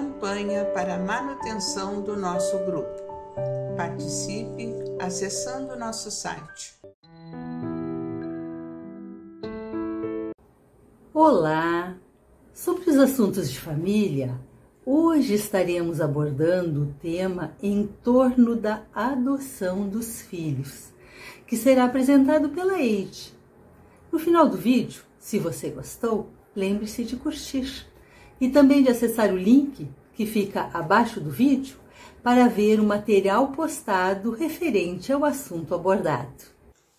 campanha para a manutenção do nosso grupo. Participe acessando nosso site. Olá! Sobre os assuntos de família, hoje estaremos abordando o tema em torno da adoção dos filhos, que será apresentado pela Eide. No final do vídeo, se você gostou, lembre-se de curtir e também de acessar o link que fica abaixo do vídeo para ver o material postado referente ao assunto abordado.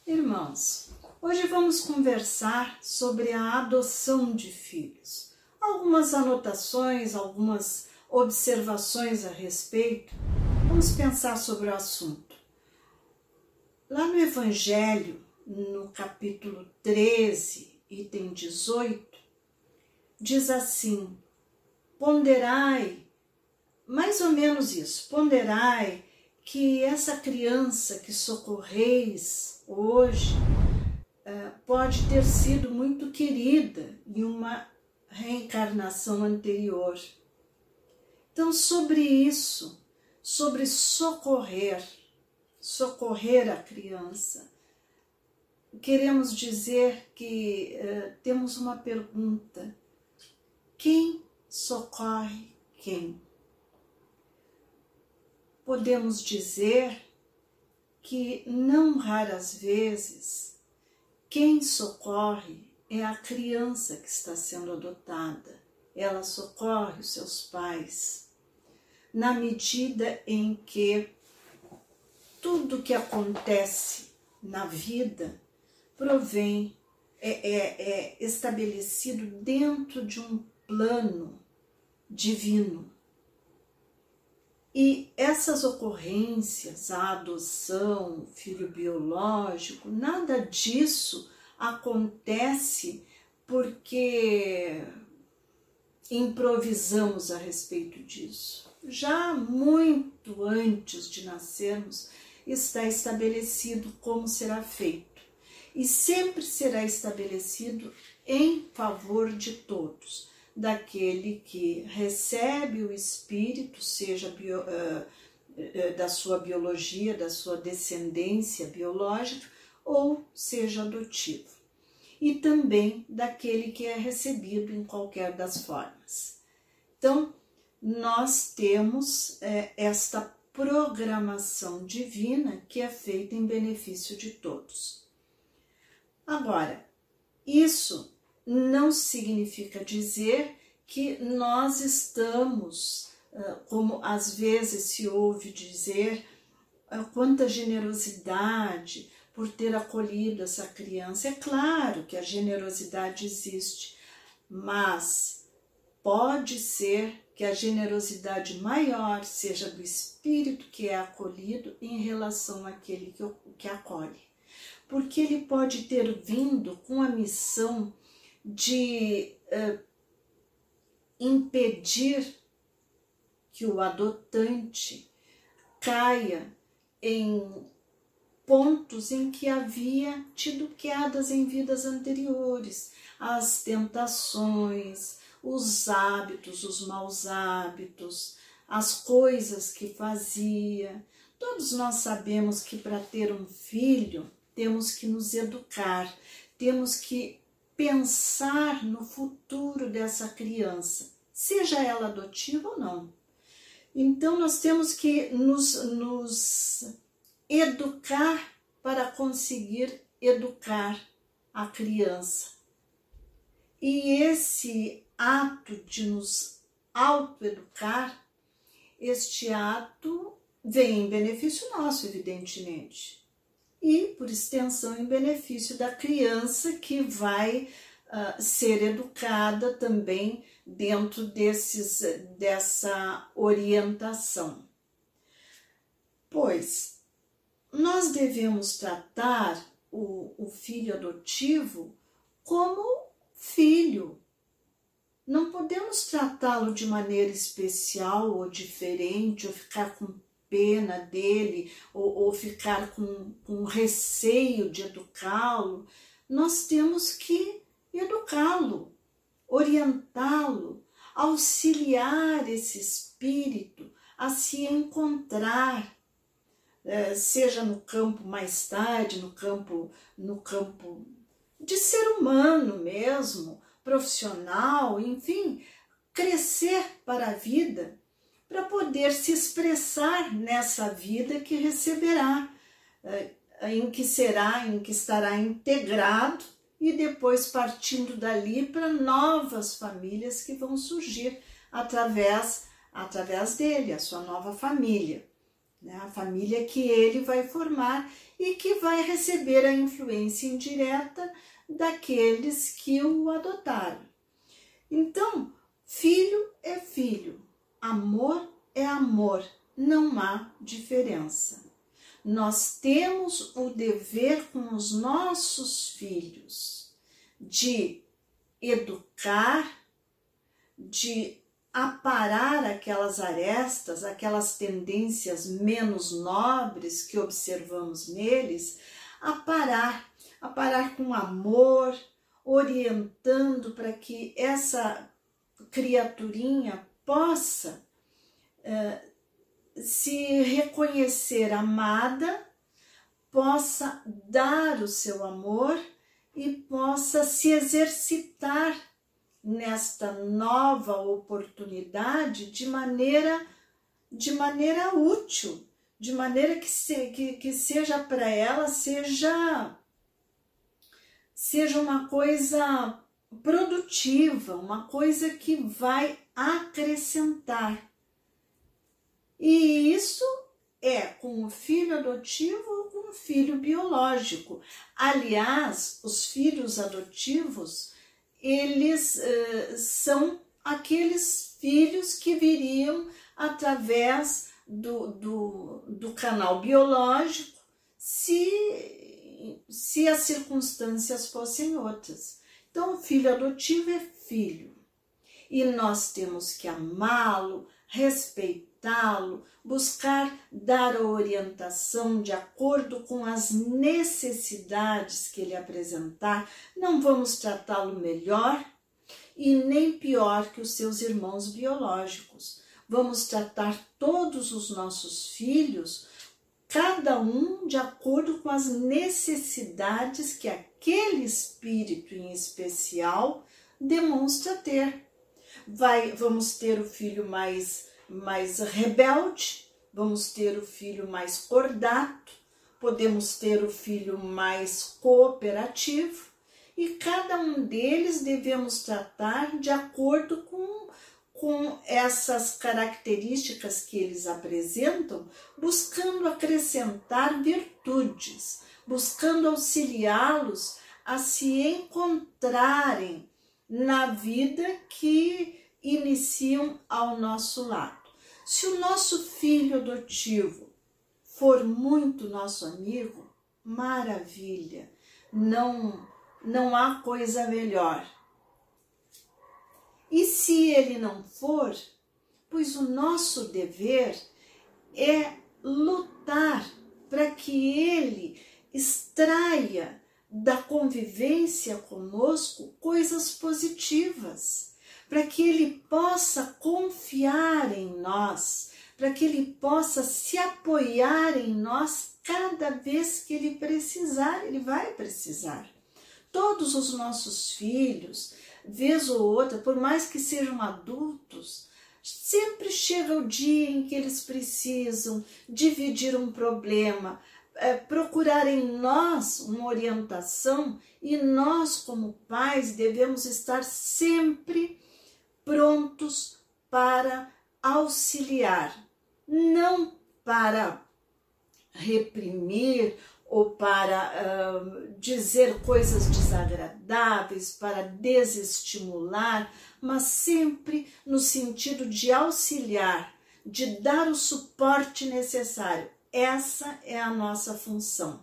Irmãos, hoje vamos conversar sobre a adoção de filhos algumas anotações, algumas observações a respeito. Vamos pensar sobre o assunto. Lá no Evangelho, no capítulo 13, item 18, diz assim: ponderai, mais ou menos isso, ponderai que essa criança que socorreis hoje eh, pode ter sido muito querida em uma reencarnação anterior. Então, sobre isso, sobre socorrer, socorrer a criança, queremos dizer que uh, temos uma pergunta: quem socorre quem? Podemos dizer que, não raras vezes, quem socorre é a criança que está sendo adotada. Ela socorre os seus pais na medida em que tudo que acontece na vida provém, é, é, é estabelecido dentro de um plano divino. E essas ocorrências, a adoção, filho biológico, nada disso acontece porque improvisamos a respeito disso. Já muito antes de nascermos, está estabelecido como será feito e sempre será estabelecido em favor de todos, daquele que recebe o espírito, seja bio, uh, da sua biologia, da sua descendência biológica, ou seja adotivo, e também daquele que é recebido em qualquer das formas. Então, nós temos é, esta programação divina que é feita em benefício de todos. Agora, isso não significa dizer que nós estamos, como às vezes se ouve dizer, quanta generosidade, por ter acolhido essa criança. É claro que a generosidade existe, mas pode ser que a generosidade maior seja do espírito que é acolhido em relação àquele que, que acolhe. Porque ele pode ter vindo com a missão de uh, impedir que o adotante caia em pontos em que havia tido quedas em vidas anteriores, as tentações, os hábitos, os maus hábitos, as coisas que fazia. Todos nós sabemos que para ter um filho temos que nos educar, temos que pensar no futuro dessa criança, seja ela adotiva ou não. Então nós temos que nos, nos educar para conseguir educar a criança. E esse ato de nos autoeducar, este ato vem em benefício nosso, evidentemente, e por extensão em benefício da criança que vai uh, ser educada também dentro desses, dessa orientação. Pois nós devemos tratar o, o filho adotivo como filho. Não podemos tratá-lo de maneira especial ou diferente, ou ficar com pena dele, ou, ou ficar com, com receio de educá-lo. Nós temos que educá-lo, orientá-lo, auxiliar esse espírito a se encontrar, é, seja no campo mais tarde, no campo, no campo de ser humano mesmo, profissional, enfim, crescer para a vida, para poder se expressar nessa vida que receberá, é, em que será, em que estará integrado e depois partindo dali para novas famílias que vão surgir através através dele, a sua nova família, né? a família que ele vai formar e que vai receber a influência indireta daqueles que o adotaram. Então, filho é filho, amor é amor, não há diferença. Nós temos o dever com os nossos filhos de educar, de aparar aquelas arestas, aquelas tendências menos nobres que observamos neles, aparar, aparar com amor, orientando para que essa criaturinha possa uh, se reconhecer amada, possa dar o seu amor e possa se exercitar nesta nova oportunidade de maneira de maneira útil, de maneira que, se, que, que seja para ela seja seja uma coisa produtiva, uma coisa que vai acrescentar e isso é com o filho adotivo ou com o filho biológico. Aliás, os filhos adotivos, eles uh, são aqueles filhos que viriam através do, do, do canal biológico se, se as circunstâncias fossem outras. Então, filho adotivo é filho. E nós temos que amá-lo, respeitar orientá-lo, buscar dar a orientação de acordo com as necessidades que ele apresentar. Não vamos tratá-lo melhor e nem pior que os seus irmãos biológicos. Vamos tratar todos os nossos filhos, cada um de acordo com as necessidades que aquele espírito em especial demonstra ter. Vai, vamos ter o filho mais mais rebelde, vamos ter o filho mais cordato, podemos ter o filho mais cooperativo e cada um deles devemos tratar de acordo com, com essas características que eles apresentam, buscando acrescentar virtudes, buscando auxiliá-los a se encontrarem na vida que iniciam ao nosso lado. Se o nosso filho adotivo for muito nosso amigo, maravilha, não, não há coisa melhor. E se ele não for, pois o nosso dever é lutar para que ele extraia da convivência conosco coisas positivas para que ele possa confiar em nós, para que ele possa se apoiar em nós cada vez que ele precisar, ele vai precisar. Todos os nossos filhos, vez ou outra, por mais que sejam adultos, sempre chega o dia em que eles precisam dividir um problema, é, procurar em nós uma orientação e nós, como pais, devemos estar sempre prontos para auxiliar, não para reprimir ou para uh, dizer coisas desagradáveis, para desestimular, mas sempre no sentido de auxiliar, de dar o suporte necessário. Essa é a nossa função.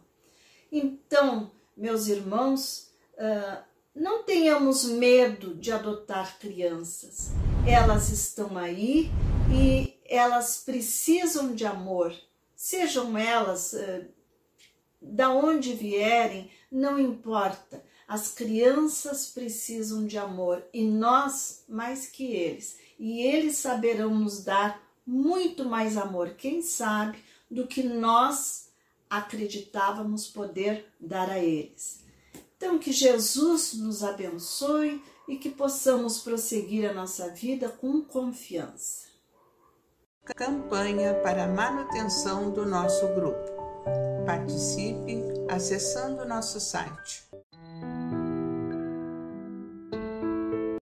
Então, meus irmãos, uh, não tenhamos medo de adotar crianças. Elas estão aí e elas precisam de amor. Sejam elas uh, da onde vierem, não importa. As crianças precisam de amor e nós mais que eles. e eles saberão nos dar muito mais amor, quem sabe, do que nós acreditávamos poder dar a eles. Então, que Jesus nos abençoe e que possamos prosseguir a nossa vida com confiança. Campanha para a manutenção do nosso grupo. Participe acessando nosso site